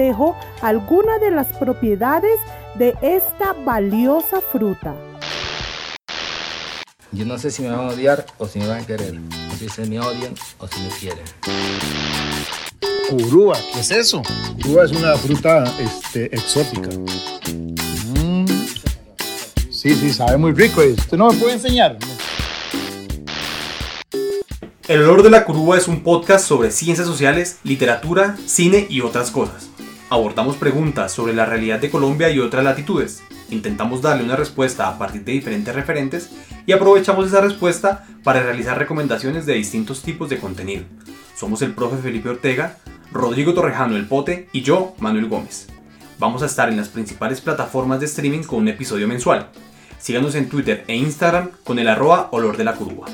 dejo algunas de las propiedades de esta valiosa fruta. Yo no sé si me van a odiar o si me van a querer. No sé si me odian o si me quieren. Curúa, ¿qué es eso? Curúa es una fruta este, exótica. Mm. Sí, sí, sabe muy rico. ¿Usted no me puede enseñar? El olor de la curúa es un podcast sobre ciencias sociales, literatura, cine y otras cosas. Abordamos preguntas sobre la realidad de Colombia y otras latitudes. Intentamos darle una respuesta a partir de diferentes referentes y aprovechamos esa respuesta para realizar recomendaciones de distintos tipos de contenido. Somos el profe Felipe Ortega, Rodrigo Torrejano El Pote y yo, Manuel Gómez. Vamos a estar en las principales plataformas de streaming con un episodio mensual. Síganos en Twitter e Instagram con el arroba olor de la curúa.